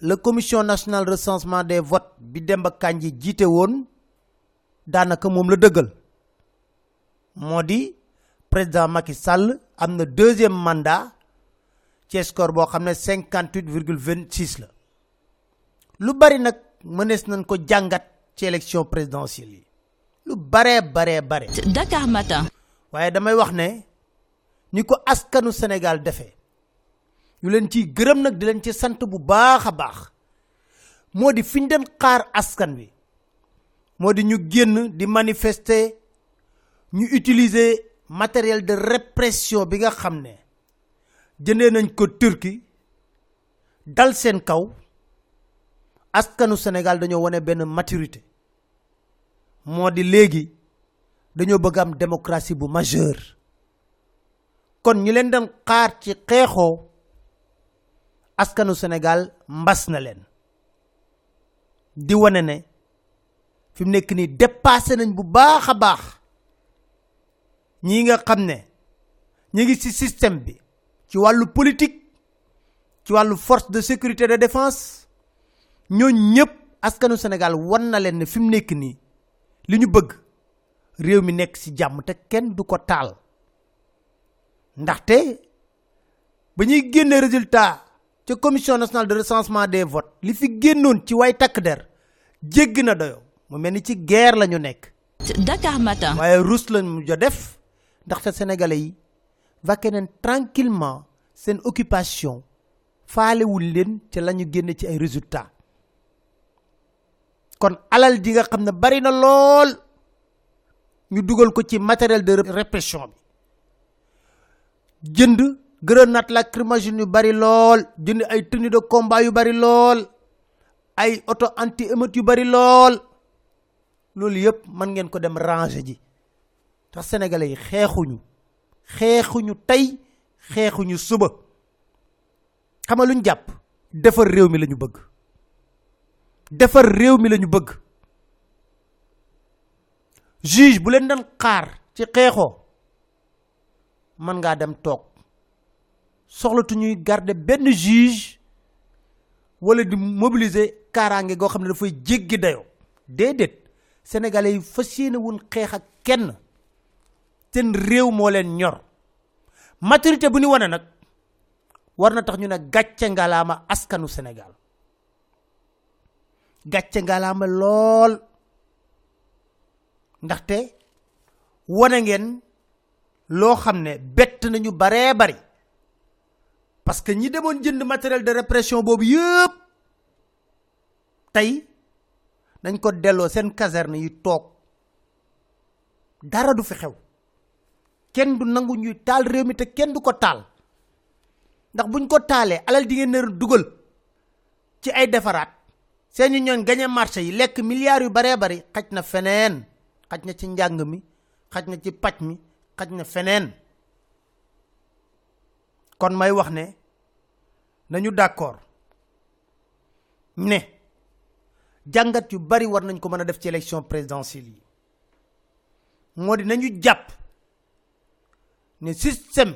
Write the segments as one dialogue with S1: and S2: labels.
S1: la commission nationale recensement des votes bi Demba Kandji jiite woon daanaka moom la dëggal. Moo di président Macky Sall am na deuxième mandat ci score boo xam ne cinquante huit virgule vingt six la. Lu bari nag mënees nañ ko jàngat ci élection présidentielle yi. Lu baree baree bare.
S2: Dakar Matin.
S1: waaye damay wax ne ni ko askanu Sénégal defee ñu leen ciy gërëm nag di leen ci sant bu baax a baax. moo di fi ñu doon xaar askan wi. moo di ñu génn di manifester ñu utiliser matériel de répression bi nga xam ne jëndee nañ ko Turquie dal seen kaw. askanu Sénégal dañoo wane benn maturité. moo di léegi dañoo bëgg am démocratie bu majeure. kon ñu leen doon xaar ci xeexoo askanu Sénégal mbas na leen. Di wane ne fi mu nekk nii dépassé nañ bu baax a baax nga xam ne ñi ngi système bi ci wàllu politique ci wàllu force de sécurité de défense ñooñ ñëpp askanu Sénégal wan na leen ne fi mu nekk nii li ñu bëgg réew mi nekk jàmm te kenn du ko taal. Ndaxte ba ñuy génne résultat ca commission nationale de recensement des votes. Li fi génnoon ci way takk der jégg na doyo mu mel ni ci guerre la ñu nekk
S2: Dakar Matin.
S1: waaye rus mu jo def ndaxte sénégalais yi vaqué nañ tranquillement seen occupation faalewul leen ca la ñu génne ci ay résultats. Kon alal ji nga xam ne bari na lool ñu dugal ko ci matériel de répression bi. Jënd grenade lacrymogène yu bari lool jënd ay tenue de combat yu bari lool ay auto anti émeute yu bari lool. Loolu yëpp mën ngeen ko dem ranger ji. Tax sénégalais yi xeexuñu xeexuñu tey xeexuñu suba. Xam nga luñ jàpp? Defar réew mi lañu bëgg. Defar réew mi lañu bëgg. Juge bu leen daan xaar ci xeexoo mën ngaa dem toog. Soxlatu ñuy garder benn juge wala di mobiliser kaaraange goo xam ne dafay jéggi dayoo. Déedéet sénégalais yi wun xeex ak kenn seen réew moo leen ñor. Maturité bu ñu wane nag war na tax ñu ne gàcce ngalaama askanu Sénégal. Gàcce ngalaama lool. Ndaxte wane ngeen loo xam ne bett nañu bari parce que ñi demoon jënd matériel de répression boobu yëpp tey dañ ko delloo seen caserne yi toog. Dara du fi xew. Kenn du nangu ñuy taal réew mi te kenn du ko taal. Ndax buñ ko taalee alal di ngeen nar dugal ci ay defaraat seeni ñooñ gañe marché yi lekk milliards yu bari xaj na feneen. Ci njàng mi xaj na ci paj mi xaj na feneen kon may wax ne nañu d'accord ne jàngat yu bari war nañ ko mën a def ci présidentielle yi. Moo di nañu ne système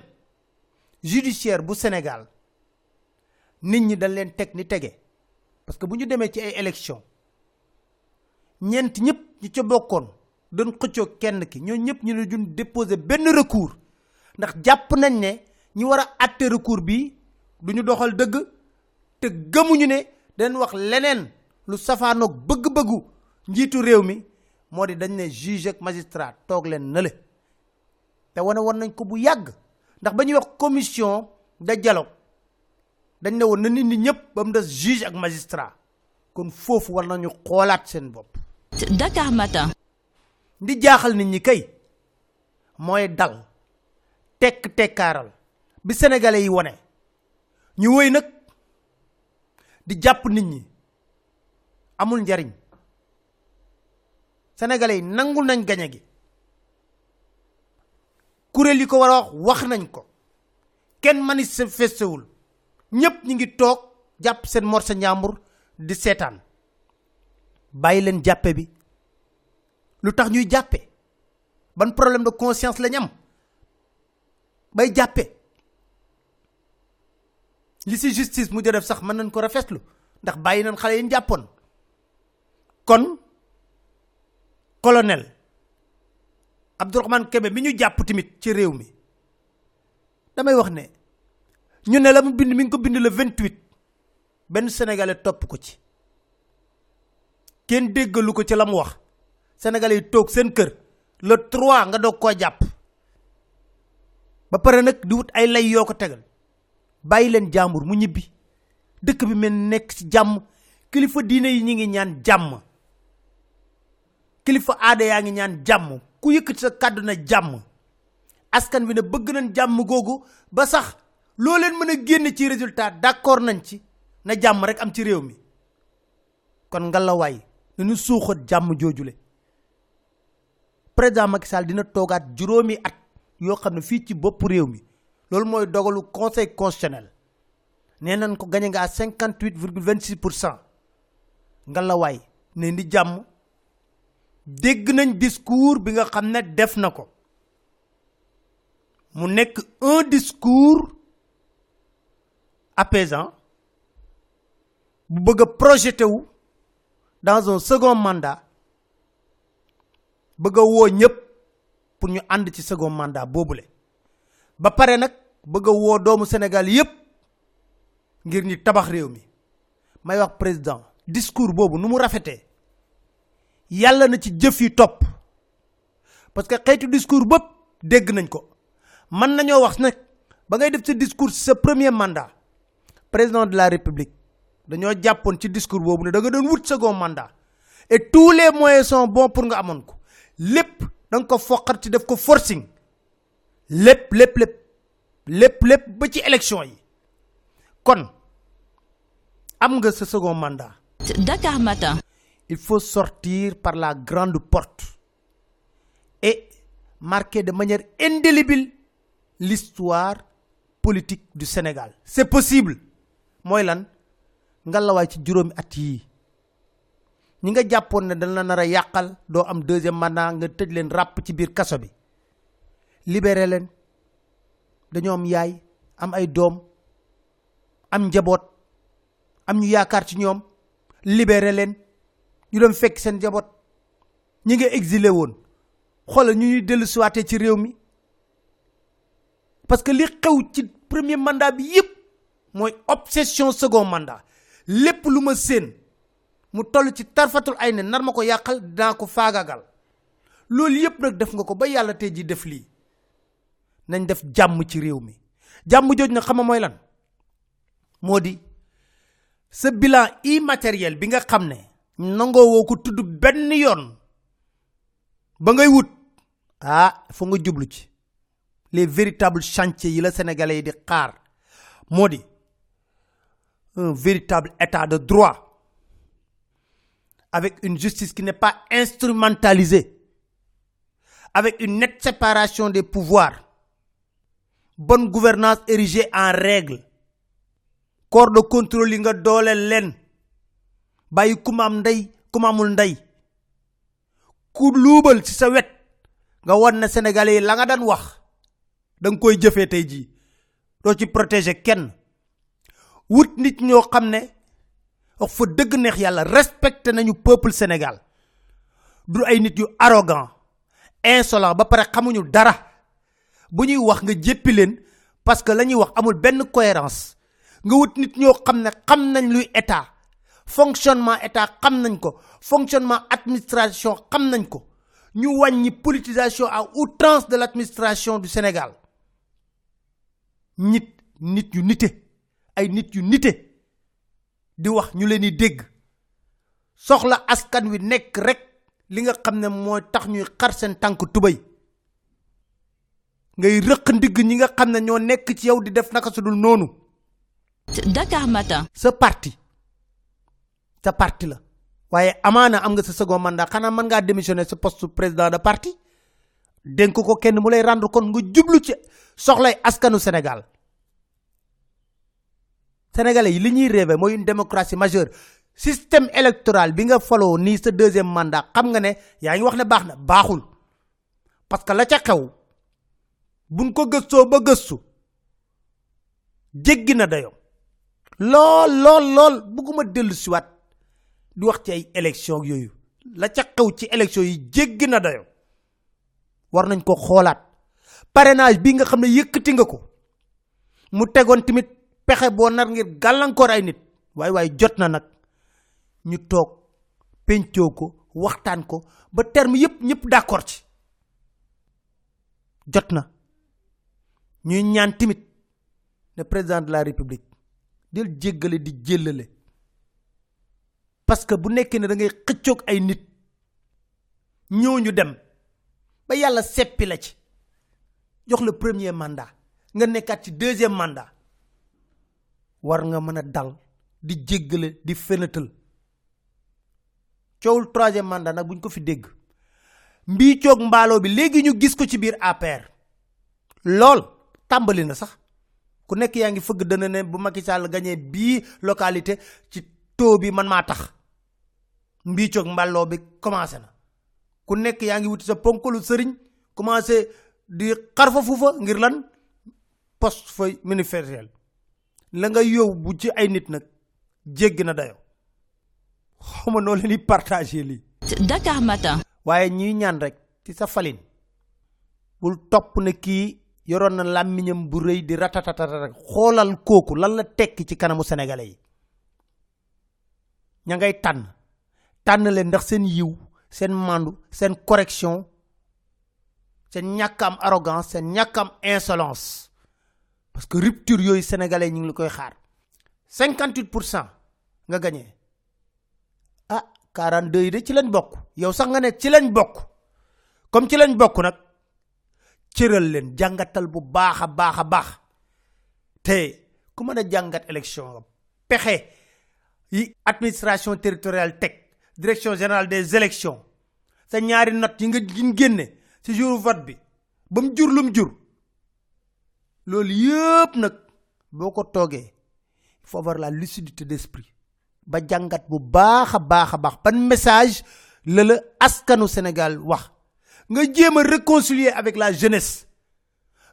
S1: judiciaire bu Sénégal nit ñi dañ leen teg ni tege parce que bu ñu demee ci ay élection ñeent ñëpp ñi ca bokkoon doon xëccoo kenn ki ñoo ñëpp ñu ne déposer benn recours ndax jàpp nañ ñi war a àtte recours bi du ñu doxal dëgg te gëmuñu ne dañ wax leneen lu safaanoog bëgg-bëggu njiitu réew mi moo di dañ ne juge ak magistrat toog leen nële. Te wane woon nañ ko bu yàgg ndax ba ñuy wax commission de dialogue dañ ne woon na nit ñi ñëpp ba mu des juge ak magistrat. Kon foofu war nañu xoolaat seen bopp.
S2: Dakar Matin.
S1: di jaaxal nit ñi kay mooy dal tekk tekkaaral bi sénégalais yi wone. Ñu woy nag di jàpp nit ñi. Amul njariñ. Sénégalais yi nangul nañ gañe gi. Kuréel yi ko war wax wax nañ ko. Kenn manifestewul ñépp ñi ngi toog jàpp seen morsa di seetaan. Bàyyi leen jàppe bi. Lu ñuy jàppe? Ban problème de conscience lañ am? Bay jàppe li si justice mu def sax mën nañ ko rafetlu ndax bàyyi nañ xale yi jàppoon. Kon colonel Abdourahmane Kébé mi ñu jàpp tamit ci réew mi damay wax ne ñu ne la mu bind mi ngi ko bind le 28 benn sénégalais topp ko ci. Kenn déggalu ko ci wax. Sénégalais yi toog seen kër le 3 nga doog koo jàpp. Ba pare nag di wut ay lay yoo ko tegal bàyyi leen jàmbur mu ñibbi. Dëkk bi mel nekk ci jàmm. Kilifa diine yi ñi ngi ñaan jàmm. Kilifa aada yaa ngi ñaan jàmm. Ku yëkkati sa kàddu na jàmm. Askan bi ne bëgg nañ jàmm googu ba sax loo leen mën a génn ci résultat d'accord nañ ci. Na jàmm rek am ci réew mi. Kon ngalawaay nañu suuxat jàmm joojule. Président Macky Sall dina toogaat juróomi at yoo xam ne fii ci bopp réew mi loolu mooy dogalu conseil constitutionnel. Nee nañ ko gañe nga à cinquante huit virgule vingt six pour cent. Ngalawaay ne di jàmm. Dégg nañ discours bi nga xam ne def na ko. Mu nekk un discours apaisant. Bu bëgg a projeté wu dans un second mandat. Bëgg a woo ñëpp pour ñu ànd ci second mandat boobule ba pare nag bëgg a woo doomu Sénégal yépp ngir ñu tabax réew mi. May wax président discours boobu nu mu rafetee yàlla na ci jëf yi topp. Parce que xeetu discours bëpp dégg nañ ko. Mën nañoo wax nag ba ngay def sa discours sa premier mandat président de la république dañoo jàppoon ci discours boobu ne da nga doon wut second mandat. Et tous les moyens sont bons pour nga amoon ko. Lépp da ko ci def ko forcing lépp lépp lépp lépp lépp ba ci élection yi. Kon am nga sa second mandat.
S2: Dakar Matin.
S1: il faut sortir par la grande porte et marquer de manière indélébile l'histoire politique du Sénégal. C'est possible. Mooy lan? Ngalawaay ci juróomi at yii. Ñi nga jàppoon ne dañ la nar a yàqal doo am deuxième mandat nga tëj leen ràpp ci biir kaso bi libéré leen. Dañoo am yaay am ay doom am njaboot am ñu yaakaar ci ñoom. Libéré leen. Ñu dem fekk seen njaboot. Ñi nga exilé woon. Xoolal ñu ñuy dellu siwaatee ci réew mi. Parce que li xew ci premier mandat bi yépp mooy obsession second mandat. Lépp lu ma séen mu toll ci tarfatul ay ne nar ma ko yàqal dinaa ko faagagal loolu yépp nag def nga ko ba yàlla tey ji def lii. Nañ def jàmm ci réew mi. Jàmm jooj nag xam mooy lan? Moo di bilan immatériel ah nga jublu les véritables chantiers yi la sénégalais di xaar. Un véritable état de droit avec une justice qui n'est pas instrumentalisée avec une nette séparation des pouvoirs bonne gouvernance érigée en règle. Corps de contrôle yi nga dooleel leen. Bàyyi ku ma am ndey ku ma amul ndey. Ku luubal ci sa wet nga won na sénégalais yi la nga daan wax da nga koy jëfee tey jii. Doo ci protéger kenn. Wut nit ñoo xam ne wax fa dëgg neex yàlla respecté nañu peuple Sénégal. Du ay nit yu arrogant insolent ba pare xamuñu dara bu ñuy wax nga jéppi leen parce que la ñuy wax amul benn cohérence. nga wut nit ñoo xam ne xam nañ luy état. fonctionnement état xam nañ ko. fonctionnement administration xam nañ ko. ñu wàññi politisation à outrance de l'administration du Sénégal. nit nit yu nite. ay nit yu nite. di wax ñu leen di dégg. soxla askan wi nekk rek li nga xam ne mooy tax ñuy xar seen tànk ngay rëq ndigg ñi nga xam ne ñoo nekk ci yow di def naka su dul noonu.
S2: Dakar Matin.
S1: sa parti. Sa parti la. Waaye amaana am nga sa second mandat. Xanaa mën ngaa démissionner sa poste président de parti. Dénk ko kenn mu lay rendre compte nga jublu ci soxlay askanu Sénégal. Sénégalais yi li ñuy rêvé mooy une démocratie majeure. Système électoral bi nga faloo nii sa deuxième mandat xam nga ne yaa ngi wax ne baax na baaxul. Parce que la ca xew buñ ko gëstoo ba gëstu jéggi na dayoo lool lool lool bugguma dellusiwaat di wax ci ay élection yooyu. La ca xew ci élection yi jéggi na dayoo war nañ ko xoolaat. Parrainage bi nga xam ne yëkkati nga ko mu tegoon tamit pexe boo nar ngir gàllankoor ay nit. Waaye waaye jot na nag. Ñu toog pencoo ko waxtaan ko ba terme yépp ñëpp d'accord ci. Jot na. Ñuy ñaan tamit ne président de la république del jéggale di jéllale parce que bu nekkee ne da ngay xëccoog ay nit ñëw ñu dem ba yàlla seppi la ci jox le premier mandat nga nekkaat ci deuxième mandat war nga mën a dal di jéggale di fenatal. Coowul troisième mandat nag buñ ko fi dégg. Mbii coog mbaaloo bi léegi ñu tàmbali na sax. Ku nekk yaa ngi fëgg dana ne bu Macky Sall gagné bii localité ci taux bi man maa tax. Mbaaloo bi commencé na. Ku nekk yaa ngi wuti sa ponkalu sëriñ commencé di xarfa fuufa ngir lan? Poste fa ministériel. La nga yow bu ci ay nit nag jéggi na dayo. Xawma noo leen di partager lii.
S2: Dakar Matin.
S1: waaye ñuy ñaan rek ci sa falin bul topp ne kii yoroon na làmmiñam bu rëy di ratatatata rek xoolal kooku lan la tekki ci kanamu sénégalais yi. Ña ngay tànn. Tànn leen ndax seen yiw seen mandu seen correction seen ñàkk am arrogance seen ñàkk am insolence. Parce que rupture yooyu sénégalais ñu ngi koy xaar. 58 pour cent nga gagné. Ah 42 yi de ci lañ bokk. Yow sax nga ne ci lañ bokk. Comme ci lañ bokk nag cëral leen jàngatal bu baax a baax a baax. Te ku mën a jàngat élection pexe yi administration territoriale teg direction générale des élections sa ñaari note yi nga génne ci jour vote bi ba jur lu mu jur loolu yëpp nag boo ko toogee il faut avoir la lucidité d'esprit ba jàngat bu baax a baax a baax ban message la la askanu Sénégal wax nga jéem a réconcilier avec la jeunesse.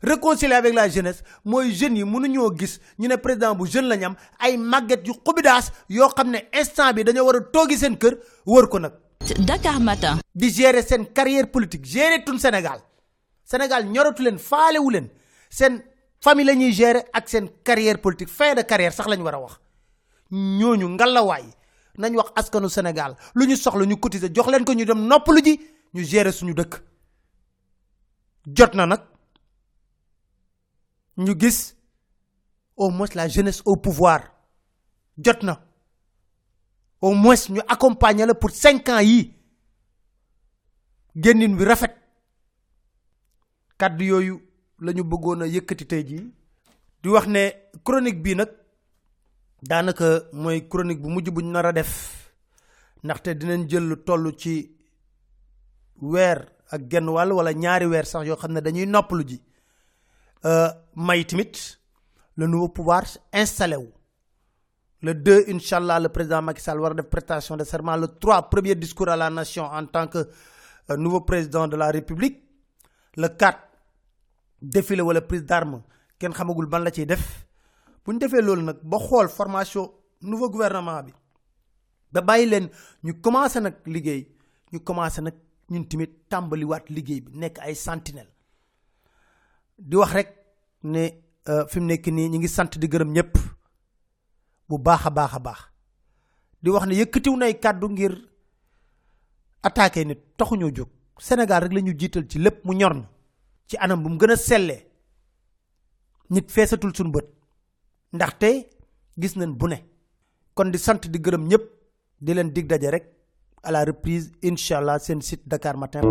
S1: Réconcilier avec la jeunesse mooy jeunes yi mënuñoo gis ñu ne président bu jeune la ñu am ay màgget yu xubidaas yoo xam ne instant bi dañoo war a toogi seen kër wër ko nag.
S2: Dakar Matin.
S1: di gérer seen carrière politique gérer tun Sénégal. Sénégal ñoratu leen faalewu leen. Seen famille la ñuy gérer ak seen carrière politique fin de carrière sax la ñu war a wax. Ñooñu ngalawaay nañ wax askanu Sénégal. Lu ñu soxla ñu cotiser jox leen ko ñu dem noppalu ji ñu gérer suñu dëkk. Jot na nag ñu gis au moins la jeunesse au pouvoir. Jot na. Au moins accompagner pour cinq ans yii. Génnin bi rafet. Kàddu yooyu la bëggoon a yëkkati tey jii. Di wax ne chronique bii nag daanaka mooy chronique bu mujj bu def. Ndaxte dinañ jël ci weer ak genn wàll wala ñaari weer sax yoo xam ne dañuy noppalu ji. May tamit le nouveau pouvoir installé wu. Le 2 incha allah le président Macky Sall war a def prestation de serment. Le 3 premier discours à la nation en tant que euh, nouveau président de la république. Le 4 défilé wala prise d'armes. Kenn xamagul ban la ciy def. Bu ñu defee loolu nag ba xool formation nouveau gouvernement bi ba bàyyi leen ñu commencé nag liggéey. Ñu commencé nag ñun tamit tàmbaliwaat liggéey bi nekk ay sentinelle. Di wax rek ne fi mu nekk nii ñu ngi sant di gërëm ñëpp bu baax a baax di wax ne yëkkatiw nay kàddu ngir attaqué nit taxuñoo jóg. Sénégal rek la ñu jiital ci lépp mu ñor na ci anam bu mu gën a sellee. Nit feesatul suñu bët ndaxte gis nañ bu ne. Kon di sant di gërëm ñëpp di leen dig daje rek à la reprise incha allah seen site Dakar Matin.